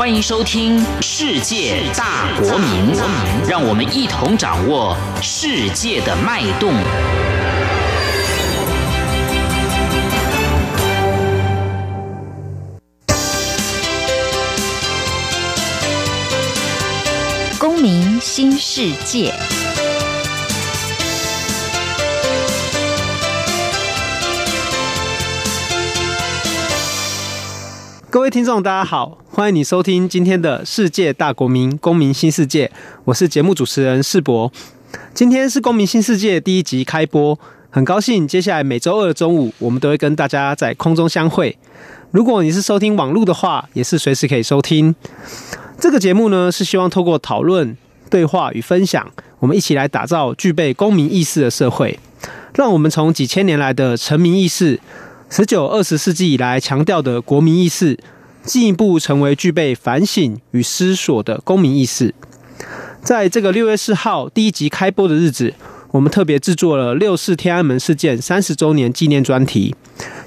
欢迎收听《世界大国民》，让我们一同掌握世界的脉动。公民新世界。各位听众，大家好，欢迎你收听今天的世界大国民公民新世界，我是节目主持人世博。今天是公民新世界第一集开播，很高兴接下来每周二的中午，我们都会跟大家在空中相会。如果你是收听网络的话，也是随时可以收听。这个节目呢，是希望透过讨论、对话与分享，我们一起来打造具备公民意识的社会，让我们从几千年来的臣民意识。十九、二十世纪以来强调的国民意识，进一步成为具备反省与思索的公民意识。在这个六月四号第一集开播的日子，我们特别制作了六四天安门事件三十周年纪念专题，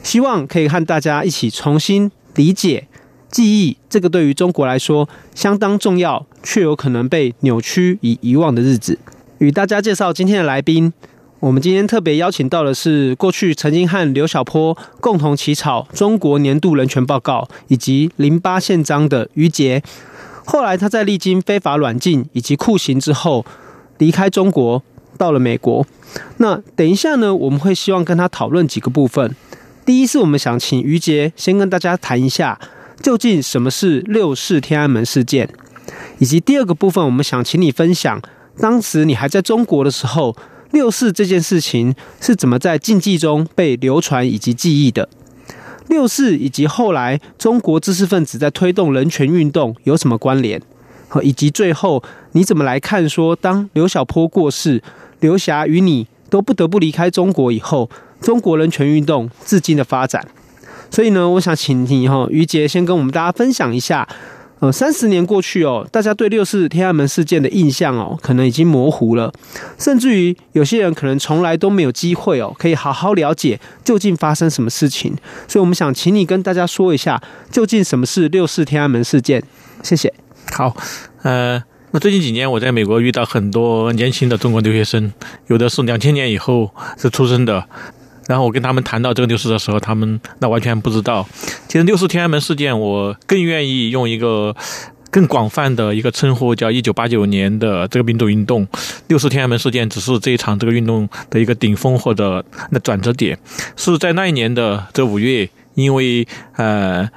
希望可以和大家一起重新理解记忆这个对于中国来说相当重要，却有可能被扭曲与遗忘的日子。与大家介绍今天的来宾。我们今天特别邀请到的是过去曾经和刘晓波共同起草《中国年度人权报告》以及《零八宪章》的于杰。后来他在历经非法软禁以及酷刑之后，离开中国到了美国。那等一下呢，我们会希望跟他讨论几个部分。第一是我们想请于杰先跟大家谈一下，究竟什么是六四天安门事件，以及第二个部分，我们想请你分享当时你还在中国的时候。六四这件事情是怎么在禁忌中被流传以及记忆的？六四以及后来中国知识分子在推动人权运动有什么关联？和以及最后你怎么来看说，当刘晓波过世，刘霞与你都不得不离开中国以后，中国人权运动至今的发展？所以呢，我想请你哈于杰先跟我们大家分享一下。呃，三十年过去哦，大家对六四天安门事件的印象哦，可能已经模糊了，甚至于有些人可能从来都没有机会哦，可以好好了解究竟发生什么事情。所以，我们想请你跟大家说一下，究竟什么是六四天安门事件？谢谢。好，呃，那最近几年我在美国遇到很多年轻的中国留学生，有的是两千年以后是出生的。然后我跟他们谈到这个六四的时候，他们那完全不知道。其实六四天安门事件，我更愿意用一个更广泛的一个称呼，叫一九八九年的这个民主运动。六四天安门事件只是这一场这个运动的一个顶峰或者那转折点，是在那一年的这五月，因为呃。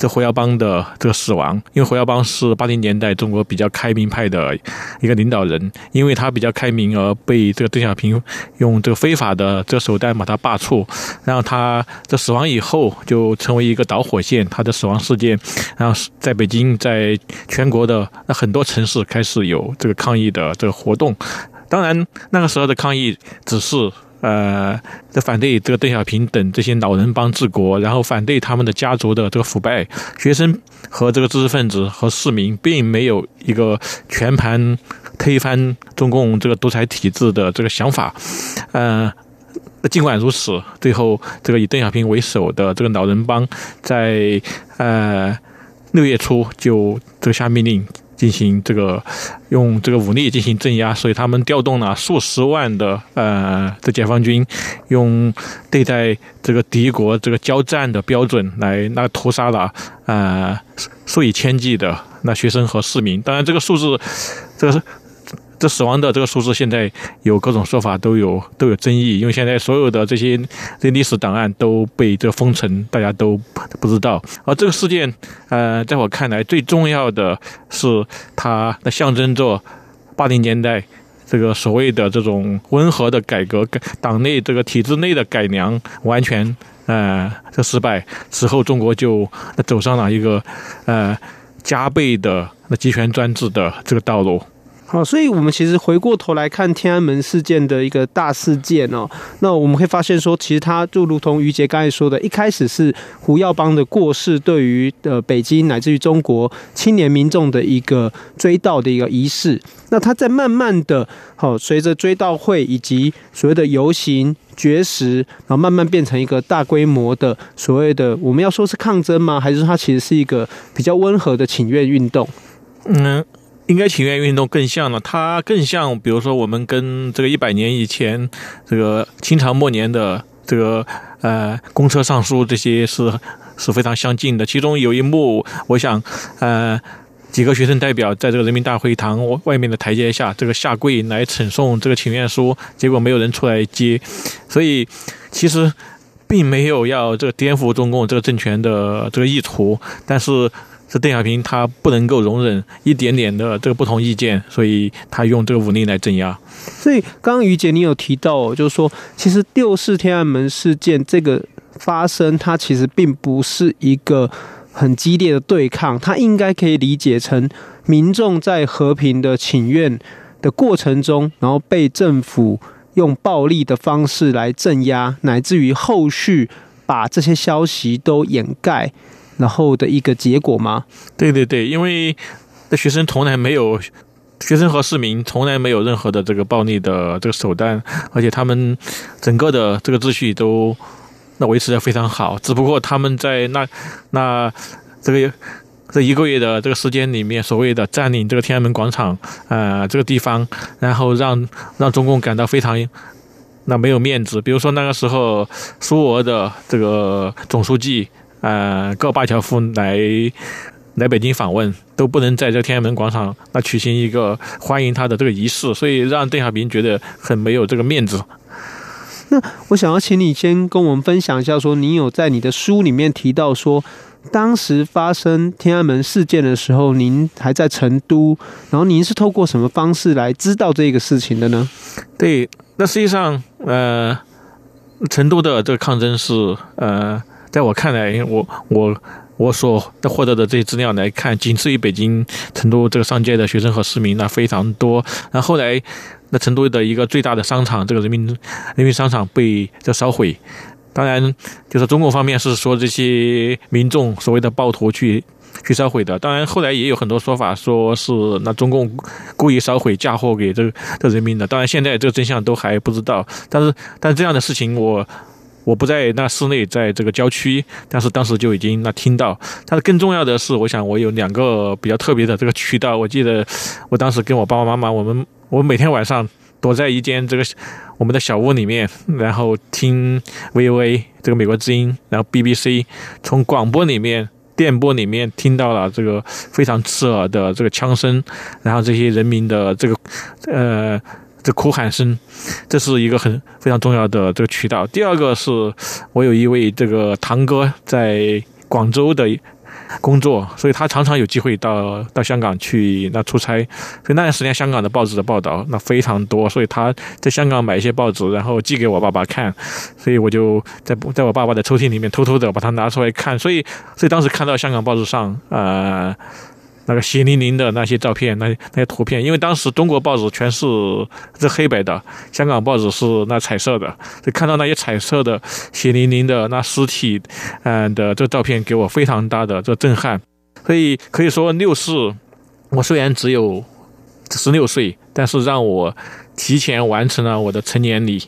这胡耀邦的这个死亡，因为胡耀邦是八零年代中国比较开明派的一个领导人，因为他比较开明而被这个邓小平用这个非法的这个手段把他罢黜，然后他这死亡以后就成为一个导火线，他的死亡事件，然后在北京，在全国的那很多城市开始有这个抗议的这个活动，当然那个时候的抗议只是。呃，这反对这个邓小平等这些老人帮治国，然后反对他们的家族的这个腐败。学生和这个知识分子和市民并没有一个全盘推翻中共这个独裁体制的这个想法。呃，尽管如此，最后这个以邓小平为首的这个老人帮在呃六月初就这个下命令。进行这个用这个武力进行镇压，所以他们调动了数十万的呃的解放军，用对待这个敌国这个交战的标准来那屠杀了呃数以千计的那学生和市民。当然，这个数字这个是。这死亡的这个数字现在有各种说法，都有都有争议，因为现在所有的这些这历史档案都被这封存，大家都不知道。而这个事件，呃，在我看来最重要的是它的象征着八零年代这个所谓的这种温和的改革，党内这个体制内的改良完全呃这失败，此后中国就走上了一个呃加倍的那集权专制的这个道路。好，所以我们其实回过头来看天安门事件的一个大事件哦，那我们会发现说，其实它就如同于杰刚才说的，一开始是胡耀邦的过世对于呃北京乃至于中国青年民众的一个追悼的一个仪式，那它在慢慢的，好随着追悼会以及所谓的游行绝食，然后慢慢变成一个大规模的所谓的我们要说是抗争吗？还是它其实是一个比较温和的请愿运动？嗯。应该请愿运动更像了，它更像，比如说我们跟这个一百年以前这个清朝末年的这个呃公车上书这些是是非常相近的。其中有一幕，我想呃几个学生代表在这个人民大会堂外面的台阶下这个下跪来呈送这个请愿书，结果没有人出来接，所以其实并没有要这个颠覆中共这个政权的这个意图，但是。是邓小平，他不能够容忍一点点的这个不同意见，所以他用这个武力来镇压。所以刚刚于姐你有提到，就是说，其实六四天安门事件这个发生，它其实并不是一个很激烈的对抗，它应该可以理解成民众在和平的请愿的过程中，然后被政府用暴力的方式来镇压，乃至于后续把这些消息都掩盖。然后的一个结果吗？对对对，因为那学生从来没有，学生和市民从来没有任何的这个暴力的这个手段，而且他们整个的这个秩序都那维持的非常好。只不过他们在那那这个这一个月的这个时间里面，所谓的占领这个天安门广场啊、呃、这个地方，然后让让中共感到非常那没有面子。比如说那个时候苏俄的这个总书记。呃，戈尔巴乔夫来来北京访问，都不能在这天安门广场那举行一个欢迎他的这个仪式，所以让邓小平觉得很没有这个面子。那我想要请你先跟我们分享一下，说你有在你的书里面提到说，当时发生天安门事件的时候，您还在成都，然后您是透过什么方式来知道这个事情的呢？对，那实际上，呃，成都的这个抗争是，呃。在我看来，我我我所获得的这些资料来看，仅次于北京、成都这个上街的学生和市民那非常多。那后来，那成都的一个最大的商场，这个人民人民商场被这烧毁。当然，就是中共方面是说这些民众所谓的暴徒去去烧毁的。当然，后来也有很多说法，说是那中共故意烧毁，嫁祸给这个这人民的。当然，现在这个真相都还不知道。但是，但这样的事情。我我不在那室内，在这个郊区，但是当时就已经那听到。但是更重要的是，我想我有两个比较特别的这个渠道。我记得我当时跟我爸爸妈妈，我们 我每天晚上躲在一间这个我们的小屋里面，然后听 VOA 这个美国之音，然后 BBC 从广播里面、电波里面听到了这个非常刺耳的这个枪声，然后这些人民的这个呃。这哭喊声，这是一个很非常重要的这个渠道。第二个是我有一位这个堂哥在广州的工作，所以他常常有机会到到香港去那出差。所以那段时间香港的报纸的报道那非常多，所以他在香港买一些报纸，然后寄给我爸爸看。所以我就在在我爸爸的抽屉里面偷偷的把它拿出来看。所以所以当时看到香港报纸上呃。那个血淋淋的那些照片，那那些图片，因为当时中国报纸全是这黑白的，香港报纸是那彩色的，就看到那些彩色的血淋淋的那尸体，嗯的这照片，给我非常大的这震撼。所以可以说六四，我虽然只有十六岁，但是让我提前完成了我的成年礼。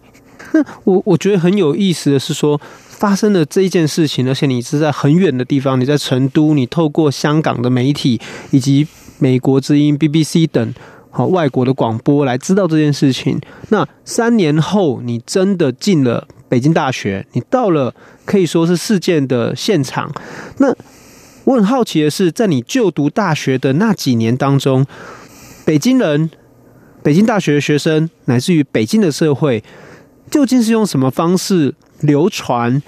那 我我觉得很有意思的是说。发生的这一件事情，而且你是在很远的地方，你在成都，你透过香港的媒体以及美国之音 BBC 等好外国的广播来知道这件事情。那三年后，你真的进了北京大学，你到了可以说是事件的现场。那我很好奇的是，在你就读大学的那几年当中，北京人、北京大学的学生，乃至于北京的社会，究竟是用什么方式流传，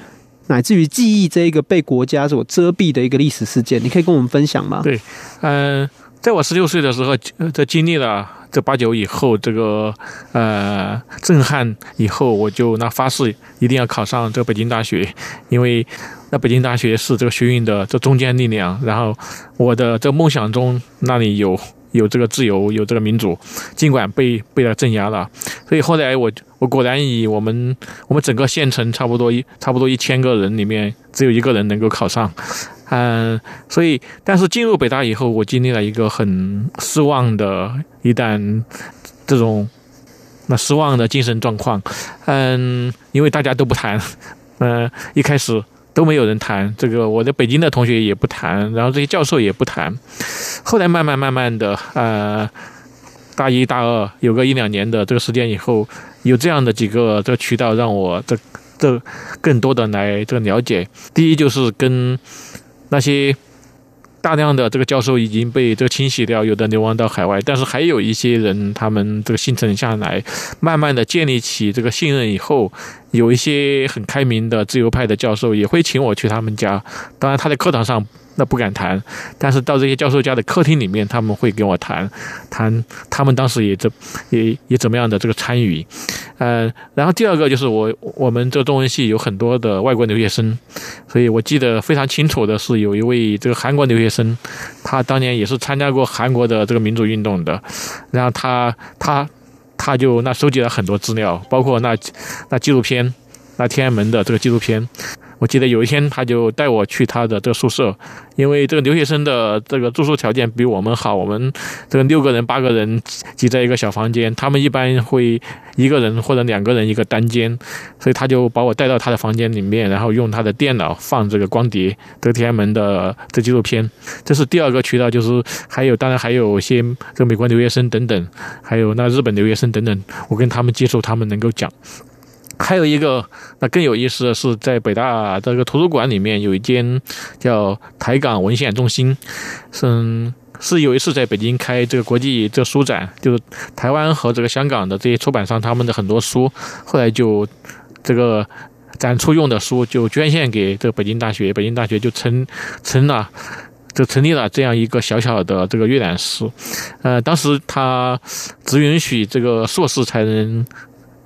乃至于记忆这一个被国家所遮蔽的一个历史事件，你可以跟我们分享吗？对，嗯、呃，在我十六岁的时候，在经历了这八九以后，这个呃震撼以后，我就那发誓一定要考上这北京大学，因为那北京大学是这个学运的这中坚力量。然后我的这梦想中，那里有有这个自由，有这个民主，尽管被被他镇压了。所以后来我我果然以我们我们整个县城差不多一差不多一千个人里面，只有一个人能够考上。嗯，所以但是进入北大以后，我经历了一个很失望的，一旦这种那失望的精神状况。嗯，因为大家都不谈，嗯，一开始。都没有人谈这个，我在北京的同学也不谈，然后这些教授也不谈。后来慢慢慢慢的，呃，大一大二有个一两年的这个时间以后，有这样的几个这个渠道让我这这更多的来这个了解。第一就是跟那些。大量的这个教授已经被这个清洗掉，有的流亡到海外，但是还有一些人，他们这个幸存下来，慢慢的建立起这个信任以后，有一些很开明的自由派的教授也会请我去他们家，当然他在课堂上。那不敢谈，但是到这些教授家的客厅里面，他们会跟我谈，谈他们当时也怎也也怎么样的这个参与，呃，然后第二个就是我我们这中文系有很多的外国留学生，所以我记得非常清楚的是有一位这个韩国留学生，他当年也是参加过韩国的这个民主运动的，然后他他他就那收集了很多资料，包括那那纪录片，那天安门的这个纪录片。我记得有一天，他就带我去他的这个宿舍，因为这个留学生的这个住宿条件比我们好，我们这个六个人、八个人挤在一个小房间，他们一般会一个人或者两个人一个单间，所以他就把我带到他的房间里面，然后用他的电脑放这个光碟，这个天安门的这纪录片。这是第二个渠道，就是还有当然还有些这个美国留学生等等，还有那日本留学生等等，我跟他们接触，他们能够讲。还有一个，那更有意思的是，在北大这个图书馆里面有一间叫台港文献中心，是是有一次在北京开这个国际这个书展，就是台湾和这个香港的这些出版商他们的很多书，后来就这个展出用的书就捐献给这个北京大学，北京大学就成成了就成立了这样一个小小的这个阅览室，呃，当时他只允许这个硕士才能。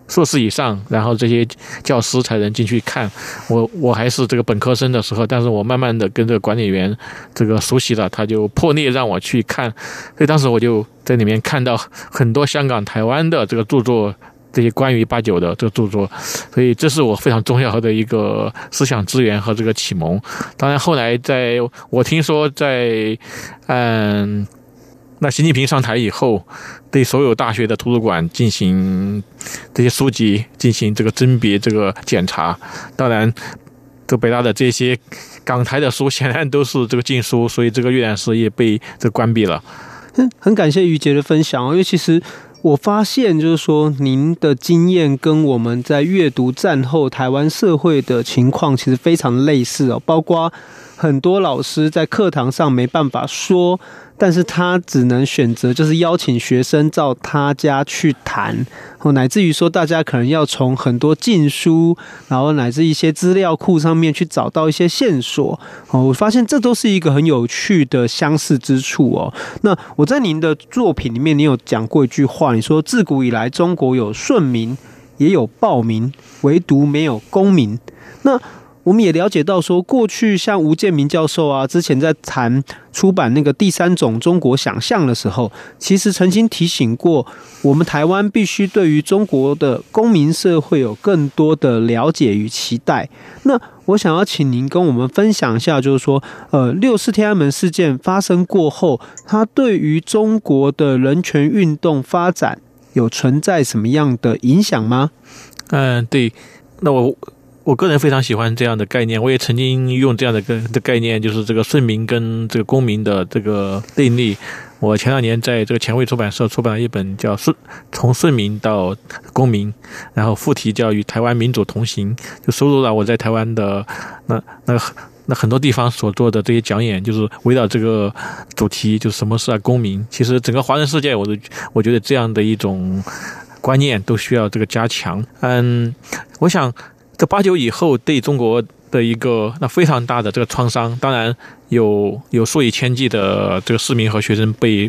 硕士以上，然后这些教师才能进去看。我我还是这个本科生的时候，但是我慢慢的跟这个管理员这个熟悉了，他就破例让我去看。所以当时我就在里面看到很多香港、台湾的这个著作，这些关于八九的这个著作。所以这是我非常重要的一个思想资源和这个启蒙。当然后来在我听说在嗯。那习近平上台以后，对所有大学的图书馆进行这些书籍进行这个甄别、这个检查。当然，这北大的这些港台的书显然都是这个禁书，所以这个阅览室也被这关闭了。嗯，很感谢于杰的分享哦，因为其实我发现，就是说您的经验跟我们在阅读战后台湾社会的情况其实非常类似哦，包括很多老师在课堂上没办法说。但是他只能选择，就是邀请学生到他家去谈，哦，乃至于说大家可能要从很多禁书，然后乃至一些资料库上面去找到一些线索，哦，我发现这都是一个很有趣的相似之处哦。那我在您的作品里面，你有讲过一句话，你说自古以来中国有顺民，也有暴民，唯独没有公民。那我们也了解到，说过去像吴建民教授啊，之前在谈出版那个第三种中国想象的时候，其实曾经提醒过我们台湾必须对于中国的公民社会有更多的了解与期待。那我想要请您跟我们分享一下，就是说，呃，六四天安门事件发生过后，它对于中国的人权运动发展有存在什么样的影响吗？嗯，对，那我。我个人非常喜欢这样的概念，我也曾经用这样的个的概念，就是这个顺民跟这个公民的这个对立。我前两年在这个前卫出版社出版了一本叫《顺从顺民到公民》，然后副题叫《与台湾民主同行》，就收录了我在台湾的那那那很多地方所做的这些讲演，就是围绕这个主题，就是什么是公民。其实整个华人世界，我都我觉得这样的一种观念都需要这个加强。嗯，我想。这八九以后对中国的一个那非常大的这个创伤，当然有有数以千计的这个市民和学生被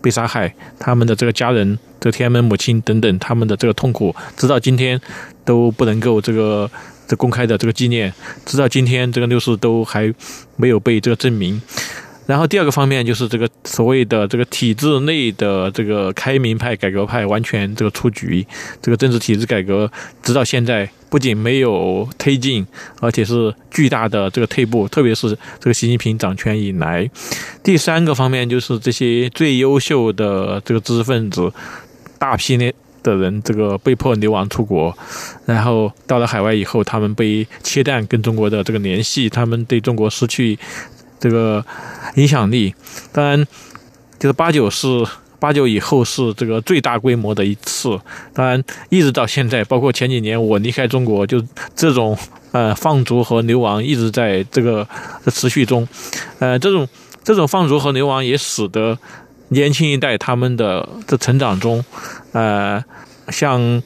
被杀害，他们的这个家人，这个天安门母亲等等，他们的这个痛苦，直到今天都不能够这个这公开的这个纪念，直到今天这个六四都还没有被这个证明。然后第二个方面就是这个所谓的这个体制内的这个开明派、改革派完全这个出局，这个政治体制改革直到现在不仅没有推进，而且是巨大的这个退步，特别是这个习近平掌权以来。第三个方面就是这些最优秀的这个知识分子，大批的的人这个被迫流亡出国，然后到了海外以后，他们被切断跟中国的这个联系，他们对中国失去。这个影响力，当然，就是八九是八九以后是这个最大规模的一次。当然，一直到现在，包括前几年我离开中国，就这种呃放逐和流亡一直在这个持续中。呃，这种这种放逐和流亡也使得年轻一代他们的的成长中，呃，像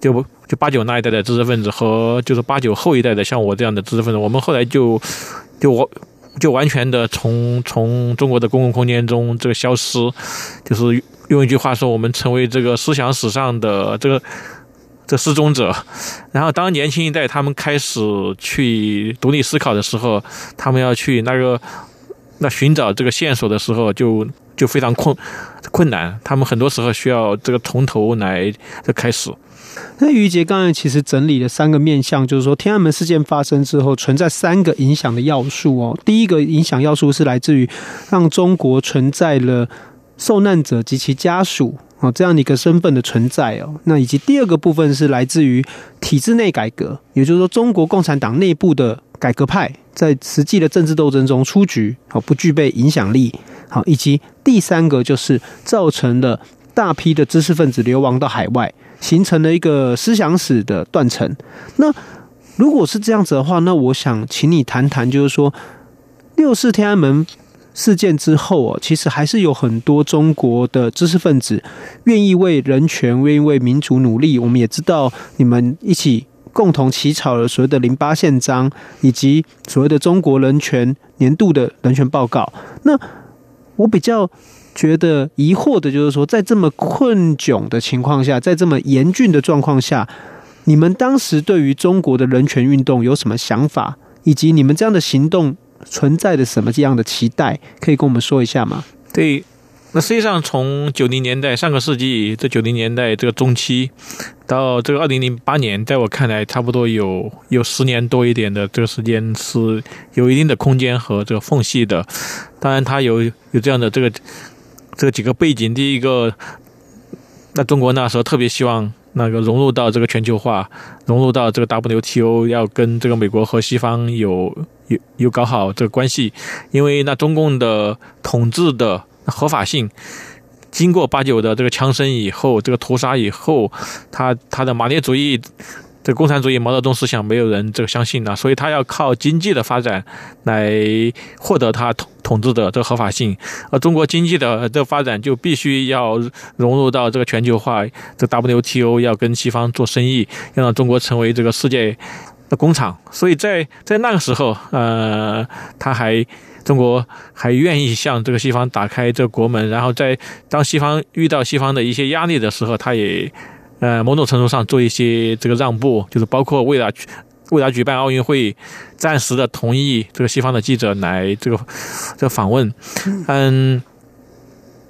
就就八九那一代的知识分子和就是八九后一代的像我这样的知识分子，我们后来就就我。就完全的从从中国的公共空间中这个消失，就是用一句话说，我们成为这个思想史上的这个这失踪者。然后，当年轻一代他们开始去独立思考的时候，他们要去那个那寻找这个线索的时候就，就非常困困难。他们很多时候需要这个从头来这开始。那余杰刚才其实整理了三个面向，就是说天安门事件发生之后，存在三个影响的要素哦。第一个影响要素是来自于让中国存在了受难者及其家属哦这样的一个身份的存在哦。那以及第二个部分是来自于体制内改革，也就是说中国共产党内部的改革派在实际的政治斗争中出局，哦不具备影响力，好以及第三个就是造成了大批的知识分子流亡到海外。形成了一个思想史的断层。那如果是这样子的话，那我想请你谈谈，就是说六四天安门事件之后哦，其实还是有很多中国的知识分子愿意为人权、愿意为民主努力。我们也知道，你们一起共同起草了所谓的零八宪章，以及所谓的中国人权年度的人权报告。那我比较。觉得疑惑的就是说，在这么困窘的情况下，在这么严峻的状况下，你们当时对于中国的人权运动有什么想法，以及你们这样的行动存在的什么这样的期待，可以跟我们说一下吗？对，那实际上从九零年代，上个世纪这九零年代这个中期到这个二零零八年，在我看来，差不多有有十年多一点的这个时间是有一定的空间和这个缝隙的。当然，它有有这样的这个。这几个背景，第一个，那中国那时候特别希望那个融入到这个全球化，融入到这个 WTO，要跟这个美国和西方有有有搞好这个关系，因为那中共的统治的合法性，经过八九的这个枪声以后，这个屠杀以后，他他的马列主义。这共产主义毛泽东思想没有人这个相信呢，所以他要靠经济的发展来获得他统统治的这个合法性。而中国经济的这个发展就必须要融入到这个全球化，这 WTO 要跟西方做生意，要让中国成为这个世界的工厂。所以在在那个时候，呃，他还中国还愿意向这个西方打开这国门，然后在当西方遇到西方的一些压力的时候，他也。呃，某种程度上做一些这个让步，就是包括为了为了举办奥运会，暂时的同意这个西方的记者来这个这个访问，嗯，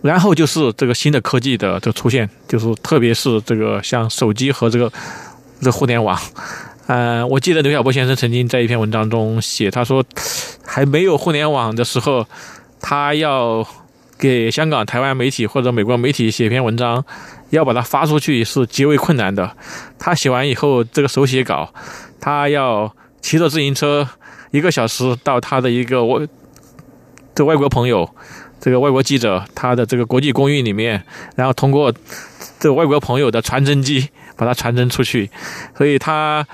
然后就是这个新的科技的这个出现，就是特别是这个像手机和这个这个互联网，嗯，我记得刘晓波先生曾经在一篇文章中写，他说还没有互联网的时候，他要给香港、台湾媒体或者美国媒体写一篇文章。要把它发出去是极为困难的。他写完以后，这个手写稿，他要骑着自行车一个小时到他的一个外这外国朋友，这个外国记者他的这个国际公寓里面，然后通过这外国朋友的传真机把它传真出去。所以他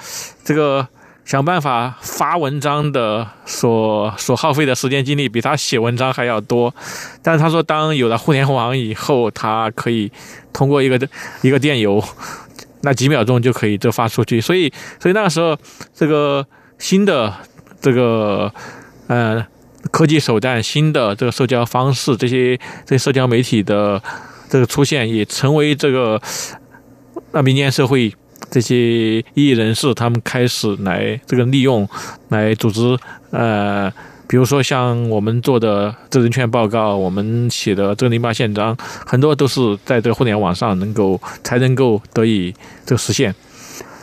这个。想办法发文章的所所耗费的时间精力比他写文章还要多，但是他说，当有了互联网以后，他可以通过一个一个电邮，那几秒钟就可以就发出去。所以，所以那个时候，这个新的这个呃科技手段、新的这个社交方式，这些这些社交媒体的这个出现，也成为这个那民间社会。这些异议人士，他们开始来这个利用，来组织呃比如说像我们做的这人权报告，我们写的这个《零八宪章》，很多都是在这个互联网上能够才能够得以这个实现。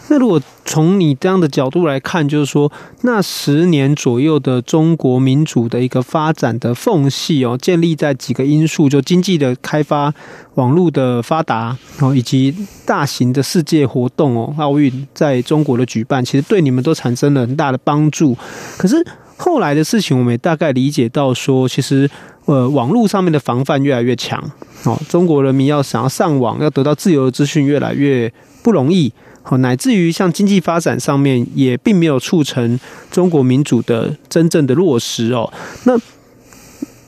那如果从你这样的角度来看，就是说，那十年左右的中国民主的一个发展的缝隙哦，建立在几个因素，就经济的开发、网络的发达然后，以及大型的世界活动哦，奥运在中国的举办，其实对你们都产生了很大的帮助。可是后来的事情，我们也大概理解到说，其实呃，网络上面的防范越来越强哦，中国人民要想要上网，要得到自由的资讯越来越不容易。好，乃至于像经济发展上面也并没有促成中国民主的真正的落实哦。那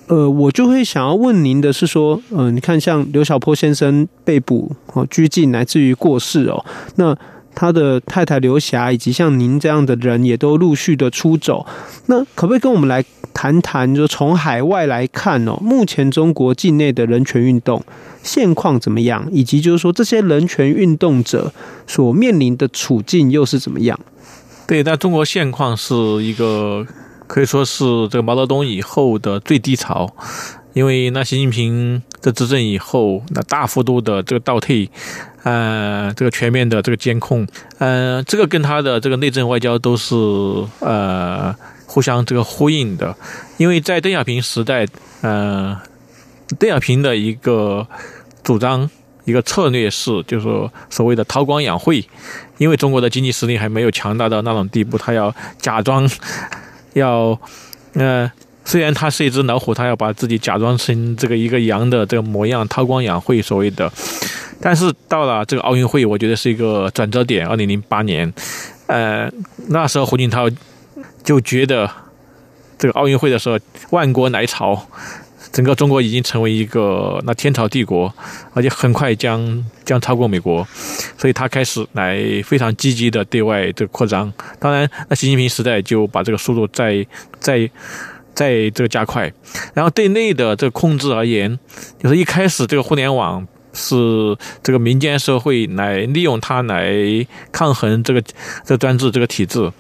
呃，我就会想要问您的是说，嗯，你看像刘晓波先生被捕哦、拘禁，乃至于过世哦，那。他的太太刘霞以及像您这样的人也都陆续的出走，那可不可以跟我们来谈谈？就从海外来看哦，目前中国境内的人权运动现况怎么样？以及就是说这些人权运动者所面临的处境又是怎么样？对，但中国现况是一个可以说是这个毛泽东以后的最低潮，因为那习近平的执政以后，那大幅度的这个倒退。呃，这个全面的这个监控，呃，这个跟他的这个内政外交都是呃互相这个呼应的，因为在邓小平时代，呃，邓小平的一个主张一个策略是，就是说所谓的韬光养晦，因为中国的经济实力还没有强大到那种地步，他要假装 要呃。虽然他是一只老虎，他要把自己假装成这个一个羊的这个模样，韬光养晦所谓的。但是到了这个奥运会，我觉得是一个转折点。二零零八年，呃，那时候胡锦涛就觉得这个奥运会的时候，万国来朝，整个中国已经成为一个那天朝帝国，而且很快将将超过美国，所以他开始来非常积极的对外这个扩张。当然，那习近平时代就把这个速度再再。在这个加快，然后对内的这个控制而言，就是一开始这个互联网是这个民间社会来利用它来抗衡这个这个专制这个体制，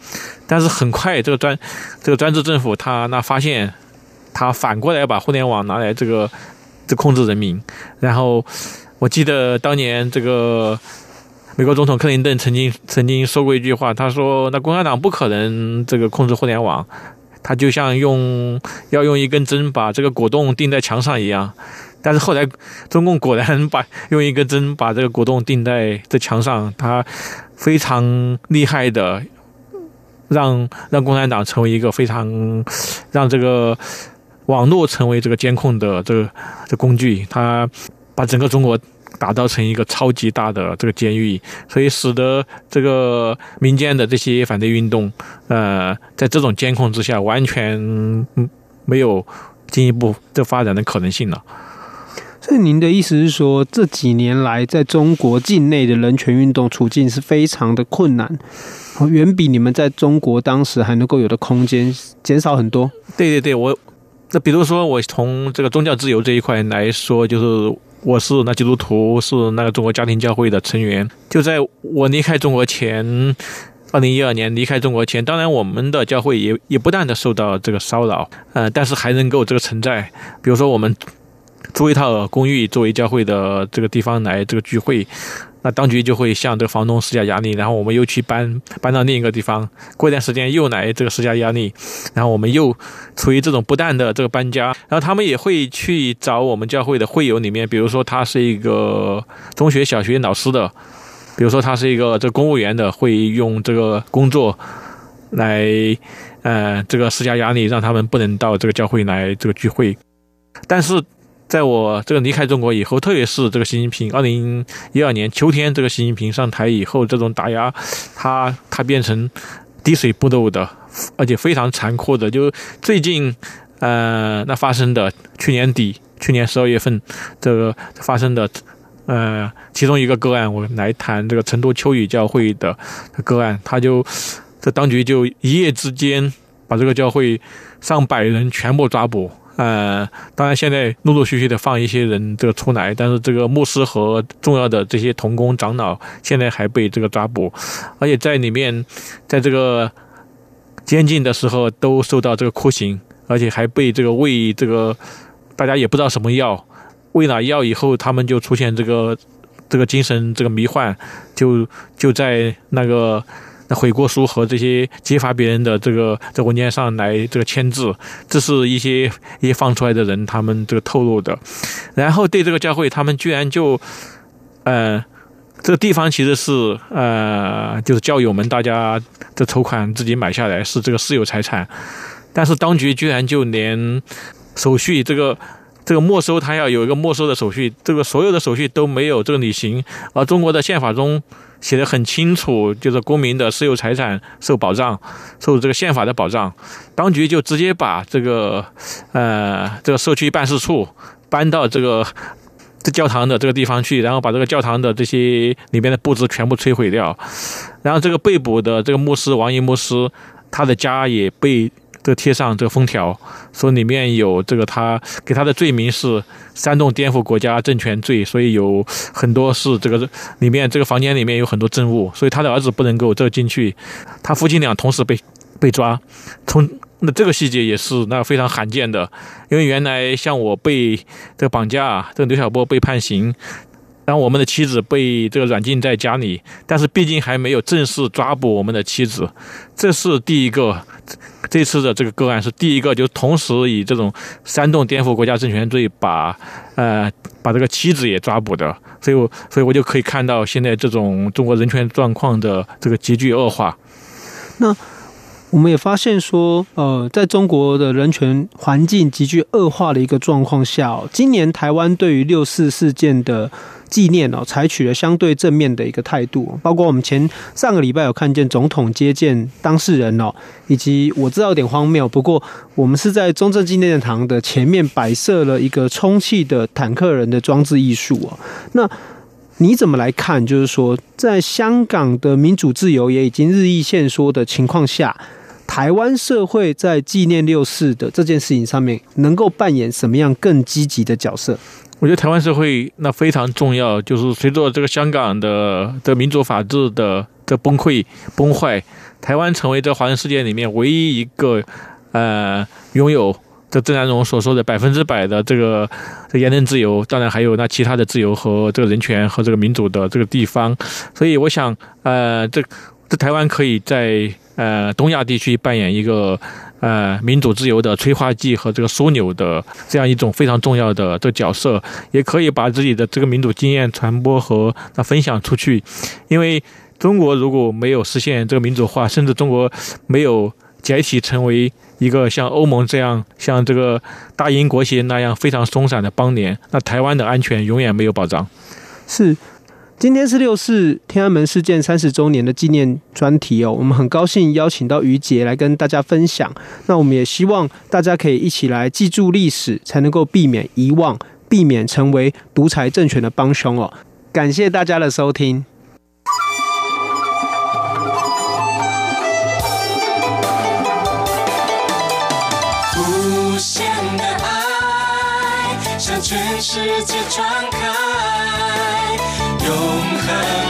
但是很快这个专这个专制政府他那发现，他反过来把互联网拿来这个这控制人民，然后我记得当年这个美国总统克林顿曾经曾经说过一句话，他说那共产党不可能这个控制互联网。他就像用要用一根针把这个果冻钉在墙上一样，但是后来中共果然把用一根针把这个果冻钉在这墙上，他非常厉害的让让共产党成为一个非常让这个网络成为这个监控的这个这工具，他把整个中国。打造成一个超级大的这个监狱，所以使得这个民间的这些反对运动，呃，在这种监控之下，完全没有进一步的发展的可能性了。那您的意思是说，这几年来在中国境内的人权运动处境是非常的困难，远比你们在中国当时还能够有的空间减少很多。对对对，我那比如说我从这个宗教自由这一块来说，就是。我是那基督徒，是那个中国家庭教会的成员。就在我离开中国前，二零一二年离开中国前，当然我们的教会也也不断的受到这个骚扰，呃，但是还能够这个存在。比如说我们租一套公寓作为教会的这个地方来这个聚会。那当局就会向这个房东施加压力，然后我们又去搬搬到另一个地方，过一段时间又来这个施加压力，然后我们又处于这种不断的这个搬家，然后他们也会去找我们教会的会友里面，比如说他是一个中学、小学老师的，比如说他是一个这公务员的，会用这个工作来呃这个施加压力，让他们不能到这个教会来这个聚会，但是。在我这个离开中国以后，特别是这个习近平，二零一二年秋天，这个习近平上台以后，这种打压，他他变成滴水不漏的，而且非常残酷的。就最近，呃，那发生的去年底，去年十二月份，这个发生的，呃，其中一个个案，我来谈这个成都秋雨教会的个案，他就这当局就一夜之间把这个教会上百人全部抓捕。呃，当然，现在陆陆续续的放一些人这个出来，但是这个牧师和重要的这些同工长老现在还被这个抓捕，而且在里面，在这个监禁的时候都受到这个酷刑，而且还被这个喂这个大家也不知道什么药，喂了药以后，他们就出现这个这个精神这个迷幻，就就在那个。那悔过书和这些揭发别人的这个在文件上来这个签字，这是一些一些放出来的人他们这个透露的。然后对这个教会，他们居然就，呃，这个地方其实是呃，就是教友们大家的筹款自己买下来，是这个私有财产，但是当局居然就连手续这个这个没收，他要有一个没收的手续，这个所有的手续都没有这个履行，而中国的宪法中。写得很清楚，就是公民的私有财产受保障，受这个宪法的保障。当局就直接把这个呃这个社区办事处搬到这个这教堂的这个地方去，然后把这个教堂的这些里面的布置全部摧毁掉。然后这个被捕的这个牧师王一牧师，他的家也被。这贴上这个封条，说里面有这个他给他的罪名是煽动颠覆国家政权罪，所以有很多是这个里面这个房间里面有很多证物，所以他的儿子不能够这进去，他夫妻俩同时被被抓，从那这个细节也是那非常罕见的，因为原来像我被这个绑架，这个刘晓波被判刑。当我们的妻子被这个软禁在家里，但是毕竟还没有正式抓捕我们的妻子，这是第一个，这次的这个个案是第一个，就同时以这种煽动颠覆国家政权罪把呃把这个妻子也抓捕的，所以我所以我就可以看到现在这种中国人权状况的这个急剧恶化。那我们也发现说，呃，在中国的人权环境急剧恶化的一个状况下，今年台湾对于六四事件的纪念哦，采取了相对正面的一个态度，包括我们前上个礼拜有看见总统接见当事人哦，以及我知道有点荒谬，不过我们是在中正纪念堂的前面摆设了一个充气的坦克人的装置艺术哦。那你怎么来看？就是说，在香港的民主自由也已经日益限缩的情况下，台湾社会在纪念六四的这件事情上面，能够扮演什么样更积极的角色？我觉得台湾社会那非常重要，就是随着这个香港的的民主法治的的崩溃崩坏，台湾成为这华人世界里面唯一一个呃拥有这郑南榕所说的百分之百的这个这言论自由，当然还有那其他的自由和这个人权和这个民主的这个地方，所以我想呃这这台湾可以在呃东亚地区扮演一个。呃，民主自由的催化剂和这个枢纽的这样一种非常重要的这个角色，也可以把自己的这个民主经验传播和那分享出去。因为中国如果没有实现这个民主化，甚至中国没有解体成为一个像欧盟这样、像这个大英国协那样非常松散的邦联，那台湾的安全永远没有保障。是。今天是六四天安门事件三十周年的纪念专题哦，我们很高兴邀请到于杰来跟大家分享。那我们也希望大家可以一起来记住历史，才能够避免遗忘，避免成为独裁政权的帮凶哦。感谢大家的收听。无限的爱向全世界传开。永恒。